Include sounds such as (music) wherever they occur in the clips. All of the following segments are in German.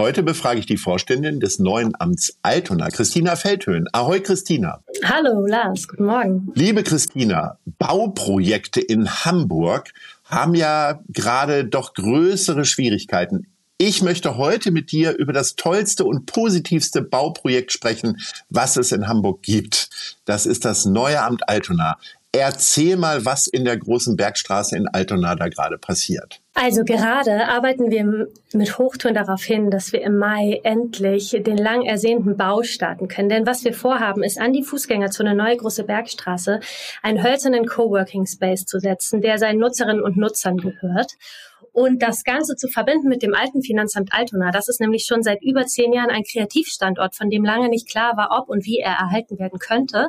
Heute befrage ich die Vorständin des neuen Amts Altona, Christina Feldhöhn. Ahoi, Christina. Hallo, Lars. Guten Morgen. Liebe Christina, Bauprojekte in Hamburg haben ja gerade doch größere Schwierigkeiten. Ich möchte heute mit dir über das tollste und positivste Bauprojekt sprechen, was es in Hamburg gibt. Das ist das neue Amt Altona. Erzähl mal, was in der großen Bergstraße in Altona da gerade passiert. Also gerade arbeiten wir mit Hochtouren darauf hin, dass wir im Mai endlich den lang ersehnten Bau starten können. Denn was wir vorhaben, ist an die Fußgängerzone Neue Große Bergstraße einen hölzernen Coworking Space zu setzen, der seinen Nutzerinnen und Nutzern gehört. Und das Ganze zu verbinden mit dem alten Finanzamt Altona, das ist nämlich schon seit über zehn Jahren ein Kreativstandort, von dem lange nicht klar war, ob und wie er erhalten werden könnte.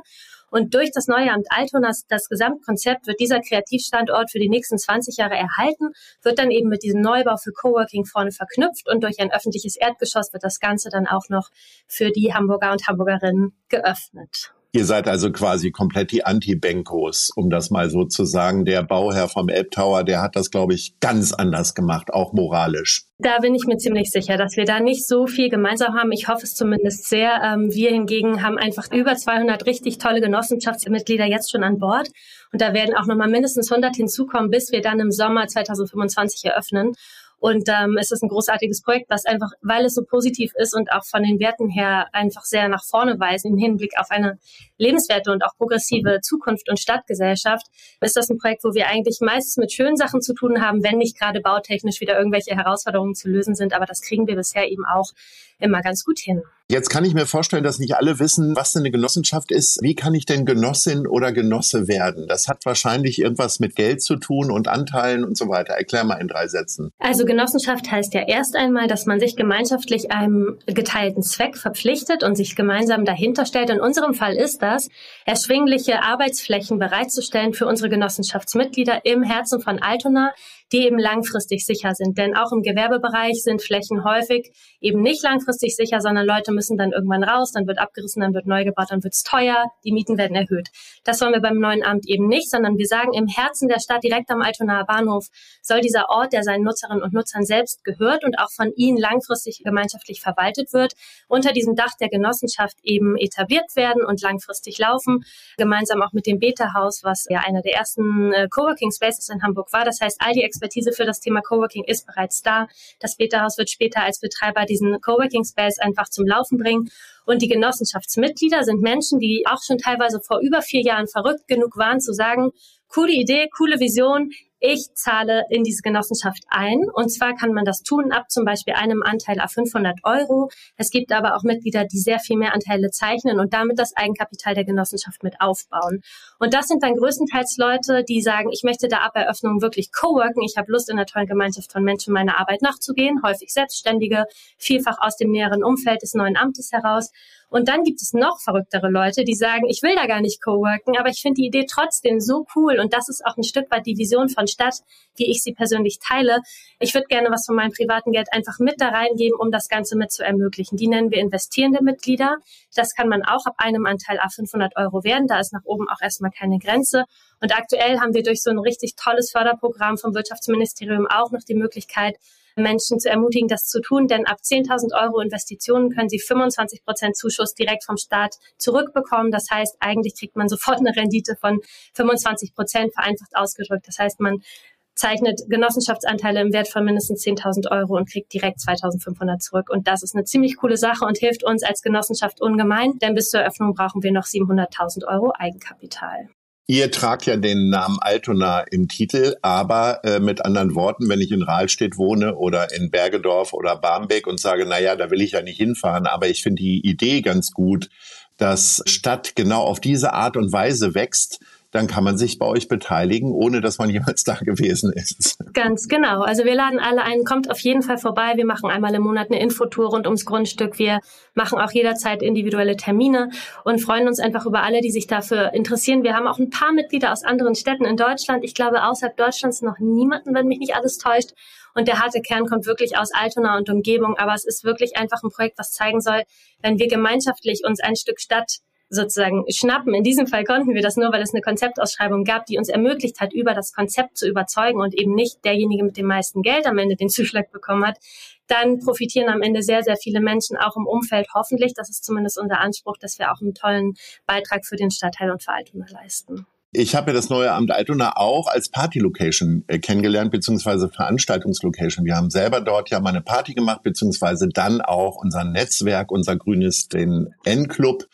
Und durch das neue Amt Altona, das Gesamtkonzept, wird dieser Kreativstandort für die nächsten 20 Jahre erhalten, wird dann eben mit diesem Neubau für Coworking vorne verknüpft und durch ein öffentliches Erdgeschoss wird das Ganze dann auch noch für die Hamburger und Hamburgerinnen geöffnet. Ihr seid also quasi komplett die Anti-Benkos, um das mal so zu sagen. Der Bauherr vom Elbtower, der hat das, glaube ich, ganz anders gemacht, auch moralisch. Da bin ich mir ziemlich sicher, dass wir da nicht so viel gemeinsam haben. Ich hoffe es zumindest sehr. Ähm, wir hingegen haben einfach über 200 richtig tolle Genossenschaftsmitglieder jetzt schon an Bord. Und da werden auch nochmal mindestens 100 hinzukommen, bis wir dann im Sommer 2025 eröffnen. Und ähm, es ist ein großartiges Projekt, was einfach, weil es so positiv ist und auch von den Werten her einfach sehr nach vorne weist im Hinblick auf eine lebenswerte und auch progressive Zukunft und Stadtgesellschaft, ist das ein Projekt, wo wir eigentlich meistens mit schönen Sachen zu tun haben, wenn nicht gerade bautechnisch wieder irgendwelche Herausforderungen zu lösen sind. Aber das kriegen wir bisher eben auch immer ganz gut hin. Jetzt kann ich mir vorstellen, dass nicht alle wissen, was denn eine Genossenschaft ist. Wie kann ich denn Genossin oder Genosse werden? Das hat wahrscheinlich irgendwas mit Geld zu tun und Anteilen und so weiter. Erklär mal in drei Sätzen. Also Genossenschaft heißt ja erst einmal, dass man sich gemeinschaftlich einem geteilten Zweck verpflichtet und sich gemeinsam dahinter stellt. In unserem Fall ist das, erschwingliche Arbeitsflächen bereitzustellen für unsere Genossenschaftsmitglieder im Herzen von Altona, die eben langfristig sicher sind. Denn auch im Gewerbebereich sind Flächen häufig eben nicht langfristig sicher, sondern Leute müssen dann irgendwann raus, dann wird abgerissen, dann wird neu gebaut, dann wird es teuer, die Mieten werden erhöht. Das wollen wir beim neuen Amt eben nicht, sondern wir sagen, im Herzen der Stadt, direkt am Altonaer Bahnhof, soll dieser Ort, der seinen Nutzerinnen und Nutzern selbst gehört und auch von ihnen langfristig gemeinschaftlich verwaltet wird, unter diesem Dach der Genossenschaft eben etabliert werden und langfristig laufen, gemeinsam auch mit dem Beta-Haus, was ja einer der ersten äh, Coworking Spaces in Hamburg war. Das heißt, all die Expertise für das Thema Coworking ist bereits da. Das Beta-Haus wird später als Betreiber diesen Coworking Space einfach zum Laufen bringen. Und die Genossenschaftsmitglieder sind Menschen, die auch schon teilweise vor über vier Jahren verrückt genug waren zu sagen, coole Idee, coole Vision, ich zahle in diese Genossenschaft ein. Und zwar kann man das tun ab zum Beispiel einem Anteil auf 500 Euro. Es gibt aber auch Mitglieder, die sehr viel mehr Anteile zeichnen und damit das Eigenkapital der Genossenschaft mit aufbauen. Und das sind dann größtenteils Leute, die sagen, ich möchte da ab Eröffnung wirklich coworken. Ich habe Lust, in einer tollen Gemeinschaft von Menschen meiner Arbeit nachzugehen. Häufig Selbstständige, vielfach aus dem näheren Umfeld des neuen Amtes heraus. Und dann gibt es noch verrücktere Leute, die sagen, ich will da gar nicht coworken, aber ich finde die Idee trotzdem so cool. Und das ist auch ein Stück weit die Vision von Stadt, wie ich sie persönlich teile. Ich würde gerne was von meinem privaten Geld einfach mit da reingeben, um das Ganze mit zu ermöglichen. Die nennen wir investierende Mitglieder. Das kann man auch ab einem Anteil a 500 Euro werden. Da ist nach oben auch erstmal keine Grenze. Und aktuell haben wir durch so ein richtig tolles Förderprogramm vom Wirtschaftsministerium auch noch die Möglichkeit, Menschen zu ermutigen, das zu tun. Denn ab 10.000 Euro Investitionen können sie 25 Prozent Zuschuss direkt vom Staat zurückbekommen. Das heißt, eigentlich kriegt man sofort eine Rendite von 25 Prozent vereinfacht ausgedrückt. Das heißt, man zeichnet Genossenschaftsanteile im Wert von mindestens 10.000 Euro und kriegt direkt 2.500 zurück. Und das ist eine ziemlich coole Sache und hilft uns als Genossenschaft ungemein, denn bis zur Eröffnung brauchen wir noch 700.000 Euro Eigenkapital. Ihr tragt ja den Namen Altona im Titel, aber äh, mit anderen Worten, wenn ich in Rahlstedt wohne oder in Bergedorf oder Barmbek und sage, na ja, da will ich ja nicht hinfahren, aber ich finde die Idee ganz gut, dass Stadt genau auf diese Art und Weise wächst, dann kann man sich bei euch beteiligen, ohne dass man (laughs) jemals da gewesen ist. Ganz genau. Also wir laden alle ein, kommt auf jeden Fall vorbei. Wir machen einmal im Monat eine Infotour rund ums Grundstück. Wir machen auch jederzeit individuelle Termine und freuen uns einfach über alle, die sich dafür interessieren. Wir haben auch ein paar Mitglieder aus anderen Städten in Deutschland. Ich glaube, außerhalb Deutschlands noch niemanden, wenn mich nicht alles täuscht. Und der harte Kern kommt wirklich aus Altona und Umgebung. Aber es ist wirklich einfach ein Projekt, was zeigen soll, wenn wir gemeinschaftlich uns ein Stück Stadt sozusagen schnappen. In diesem Fall konnten wir das nur, weil es eine Konzeptausschreibung gab, die uns ermöglicht hat, über das Konzept zu überzeugen und eben nicht derjenige mit dem meisten Geld am Ende den Zuschlag bekommen hat. Dann profitieren am Ende sehr, sehr viele Menschen auch im Umfeld hoffentlich. Das ist zumindest unser Anspruch, dass wir auch einen tollen Beitrag für den Stadtteil und für Altona leisten. Ich habe ja das neue Amt Altona auch als Party-Location äh, kennengelernt, beziehungsweise Veranstaltungslocation. Wir haben selber dort ja mal eine Party gemacht, beziehungsweise dann auch unser Netzwerk, unser grünes, den N-Club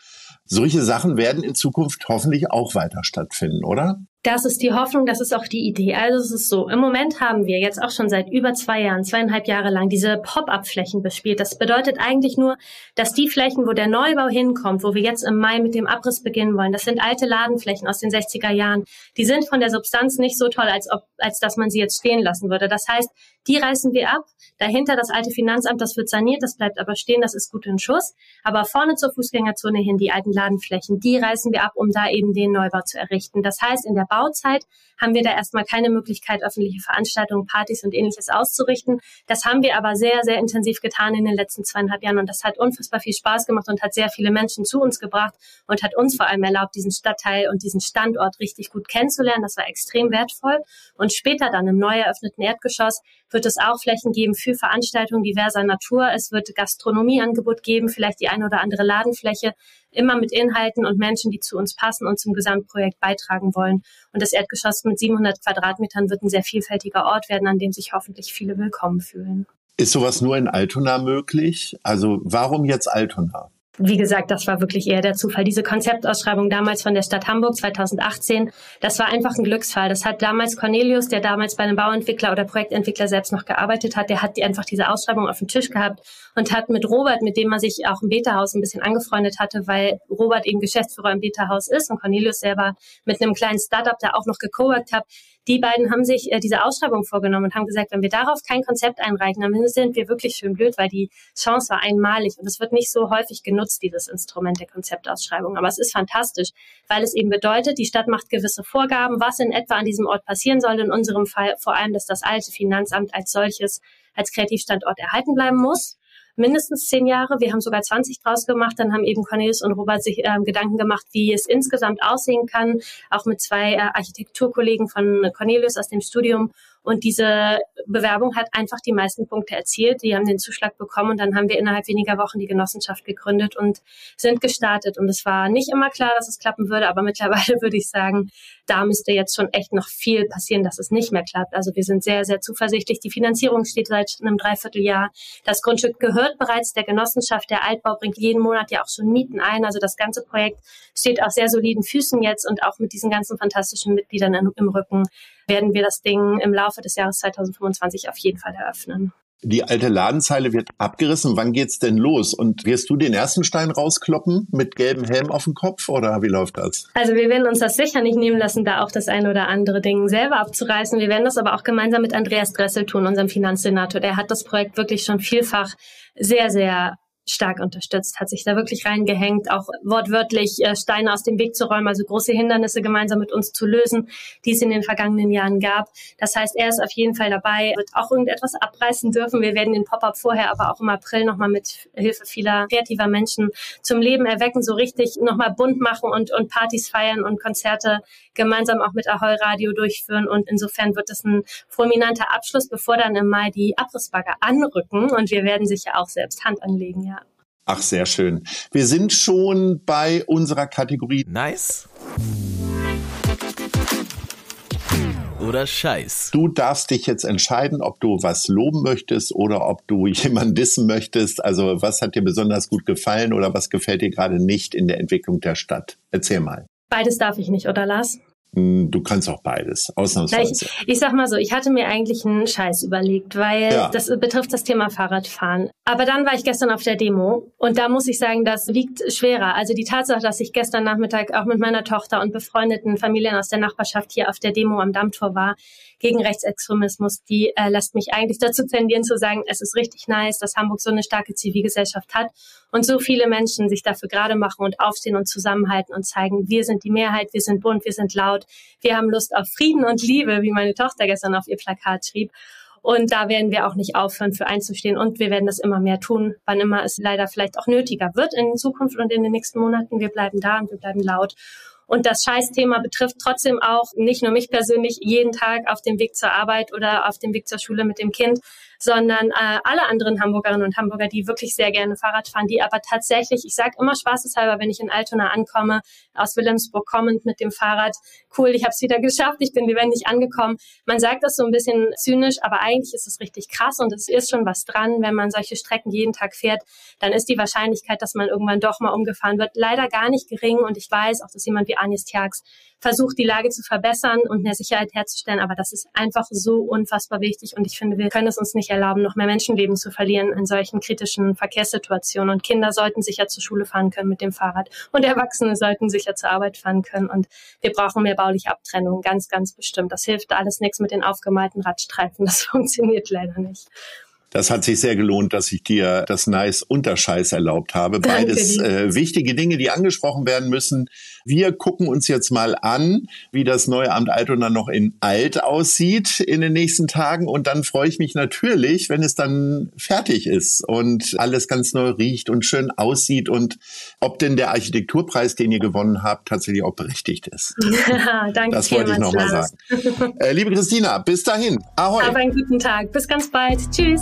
solche Sachen werden in Zukunft hoffentlich auch weiter stattfinden, oder? Das ist die Hoffnung, das ist auch die Idee. Also es ist so, im Moment haben wir jetzt auch schon seit über zwei Jahren, zweieinhalb Jahre lang diese Pop-up-Flächen bespielt. Das bedeutet eigentlich nur, dass die Flächen, wo der Neubau hinkommt, wo wir jetzt im Mai mit dem Abriss beginnen wollen, das sind alte Ladenflächen aus den 60er Jahren. Die sind von der Substanz nicht so toll, als ob, als dass man sie jetzt stehen lassen würde. Das heißt, die reißen wir ab. Dahinter das alte Finanzamt, das wird saniert, das bleibt aber stehen, das ist gut in Schuss. Aber vorne zur Fußgängerzone hin, die alten Ladenflächen, die reißen wir ab, um da eben den Neubau zu errichten. Das heißt, in der Bauzeit haben wir da erstmal keine Möglichkeit, öffentliche Veranstaltungen, Partys und ähnliches auszurichten. Das haben wir aber sehr, sehr intensiv getan in den letzten zweieinhalb Jahren und das hat unfassbar viel Spaß gemacht und hat sehr viele Menschen zu uns gebracht und hat uns vor allem erlaubt, diesen Stadtteil und diesen Standort richtig gut kennenzulernen. Das war extrem wertvoll. Und später dann im neu eröffneten Erdgeschoss wird es auch Flächen geben für Veranstaltungen diverser Natur. Es wird Gastronomieangebot geben, vielleicht die eine oder andere Ladenfläche immer mit Inhalten und Menschen, die zu uns passen und zum Gesamtprojekt beitragen wollen. Und das Erdgeschoss mit 700 Quadratmetern wird ein sehr vielfältiger Ort werden, an dem sich hoffentlich viele willkommen fühlen. Ist sowas nur in Altona möglich? Also warum jetzt Altona? Wie gesagt, das war wirklich eher der Zufall. Diese Konzeptausschreibung damals von der Stadt Hamburg 2018, das war einfach ein Glücksfall. Das hat damals Cornelius, der damals bei einem Bauentwickler oder Projektentwickler selbst noch gearbeitet hat, der hat die einfach diese Ausschreibung auf dem Tisch gehabt und hat mit Robert, mit dem er sich auch im Beta-Haus ein bisschen angefreundet hatte, weil Robert eben Geschäftsführer im Beta-Haus ist und Cornelius selber mit einem kleinen Startup da auch noch gecoworkt hat, die beiden haben sich äh, diese Ausschreibung vorgenommen und haben gesagt, wenn wir darauf kein Konzept einreichen, dann sind wir wirklich schön blöd, weil die Chance war einmalig und es wird nicht so häufig genutzt, dieses Instrument der Konzeptausschreibung. Aber es ist fantastisch, weil es eben bedeutet, die Stadt macht gewisse Vorgaben, was in etwa an diesem Ort passieren soll. In unserem Fall vor allem, dass das alte Finanzamt als solches als Kreativstandort erhalten bleiben muss mindestens zehn Jahre. Wir haben sogar 20 draus gemacht. Dann haben eben Cornelius und Robert sich äh, Gedanken gemacht, wie es insgesamt aussehen kann, auch mit zwei äh, Architekturkollegen von Cornelius aus dem Studium. Und diese Bewerbung hat einfach die meisten Punkte erzielt. Die haben den Zuschlag bekommen und dann haben wir innerhalb weniger Wochen die Genossenschaft gegründet und sind gestartet. Und es war nicht immer klar, dass es klappen würde, aber (laughs) mittlerweile würde ich sagen, da müsste jetzt schon echt noch viel passieren, dass es nicht mehr klappt. Also wir sind sehr, sehr zuversichtlich. Die Finanzierung steht seit einem Dreivierteljahr. Das Grundstück gehört bereits der Genossenschaft. Der Altbau bringt jeden Monat ja auch schon Mieten ein. Also das ganze Projekt steht auf sehr soliden Füßen jetzt und auch mit diesen ganzen fantastischen Mitgliedern im Rücken werden wir das Ding im Laufe des Jahres 2025 auf jeden Fall eröffnen. Die alte Ladenzeile wird abgerissen. Wann geht's denn los? Und wirst du den ersten Stein rauskloppen mit gelbem Helm auf dem Kopf oder wie läuft das? Also wir werden uns das sicher nicht nehmen lassen, da auch das eine oder andere Ding selber abzureißen. Wir werden das aber auch gemeinsam mit Andreas Dressel tun, unserem Finanzsenator. Der hat das Projekt wirklich schon vielfach sehr, sehr stark unterstützt, hat sich da wirklich reingehängt, auch wortwörtlich äh, Steine aus dem Weg zu räumen, also große Hindernisse gemeinsam mit uns zu lösen, die es in den vergangenen Jahren gab. Das heißt, er ist auf jeden Fall dabei, wird auch irgendetwas abreißen dürfen. Wir werden den Pop-up vorher, aber auch im April nochmal mit Hilfe vieler kreativer Menschen zum Leben erwecken, so richtig nochmal bunt machen und, und Partys feiern und Konzerte gemeinsam auch mit Ahoi Radio durchführen. Und insofern wird es ein fulminanter Abschluss, bevor dann im Mai die Abrissbagger anrücken. Und wir werden sicher auch selbst Hand anlegen, ja. Ach, sehr schön. Wir sind schon bei unserer Kategorie. Nice. Oder Scheiß. Du darfst dich jetzt entscheiden, ob du was loben möchtest oder ob du (laughs) jemanden dissen möchtest. Also was hat dir besonders gut gefallen oder was gefällt dir gerade nicht in der Entwicklung der Stadt? Erzähl mal. Beides darf ich nicht, oder Lars? Du kannst auch beides, ausnahmsweise. Ich, ich sag mal so, ich hatte mir eigentlich einen Scheiß überlegt, weil ja. das betrifft das Thema Fahrradfahren. Aber dann war ich gestern auf der Demo und da muss ich sagen, das wiegt schwerer. Also die Tatsache, dass ich gestern Nachmittag auch mit meiner Tochter und befreundeten Familien aus der Nachbarschaft hier auf der Demo am Dammtor war, gegen Rechtsextremismus, die äh, lässt mich eigentlich dazu tendieren zu sagen, es ist richtig nice, dass Hamburg so eine starke Zivilgesellschaft hat und so viele Menschen sich dafür gerade machen und aufstehen und zusammenhalten und zeigen, wir sind die Mehrheit, wir sind bunt, wir sind laut, wir haben Lust auf Frieden und Liebe, wie meine Tochter gestern auf ihr Plakat schrieb. Und da werden wir auch nicht aufhören, für einzustehen. Und wir werden das immer mehr tun, wann immer es leider vielleicht auch nötiger wird in Zukunft und in den nächsten Monaten. Wir bleiben da und wir bleiben laut. Und das Scheißthema betrifft trotzdem auch nicht nur mich persönlich jeden Tag auf dem Weg zur Arbeit oder auf dem Weg zur Schule mit dem Kind, sondern äh, alle anderen Hamburgerinnen und Hamburger, die wirklich sehr gerne Fahrrad fahren, die aber tatsächlich, ich sage immer spaßeshalber, wenn ich in Altona ankomme, aus Wilhelmsburg kommend mit dem Fahrrad, cool, ich habe es wieder (laughs) geschafft, ich bin lebendig angekommen. Man sagt das so ein bisschen zynisch, aber eigentlich ist es richtig krass und es ist schon was dran, wenn man solche Strecken jeden Tag fährt, dann ist die Wahrscheinlichkeit, dass man irgendwann doch mal umgefahren wird, leider gar nicht gering und ich weiß auch, dass jemand wie Anis Tjax versucht, die Lage zu verbessern und mehr Sicherheit herzustellen. Aber das ist einfach so unfassbar wichtig. Und ich finde, wir können es uns nicht erlauben, noch mehr Menschenleben zu verlieren in solchen kritischen Verkehrssituationen. Und Kinder sollten sicher zur Schule fahren können mit dem Fahrrad. Und Erwachsene sollten sicher zur Arbeit fahren können. Und wir brauchen mehr bauliche Abtrennung, ganz, ganz bestimmt. Das hilft alles nichts mit den aufgemalten Radstreifen. Das (laughs) funktioniert leider nicht. Das hat sich sehr gelohnt, dass ich dir das Nice Unterscheiß erlaubt habe. Beides äh, wichtige Dinge, die angesprochen werden müssen. Wir gucken uns jetzt mal an, wie das neue Amt Altona noch in Alt aussieht in den nächsten Tagen. Und dann freue ich mich natürlich, wenn es dann fertig ist und alles ganz neu riecht und schön aussieht und ob denn der Architekturpreis, den ihr gewonnen habt, tatsächlich auch berechtigt ist. Ja, (laughs) danke. Das wollte ich nochmal sagen. Äh, liebe Christina, bis dahin. Ahoi. Hab einen guten Tag. Bis ganz bald. Tschüss.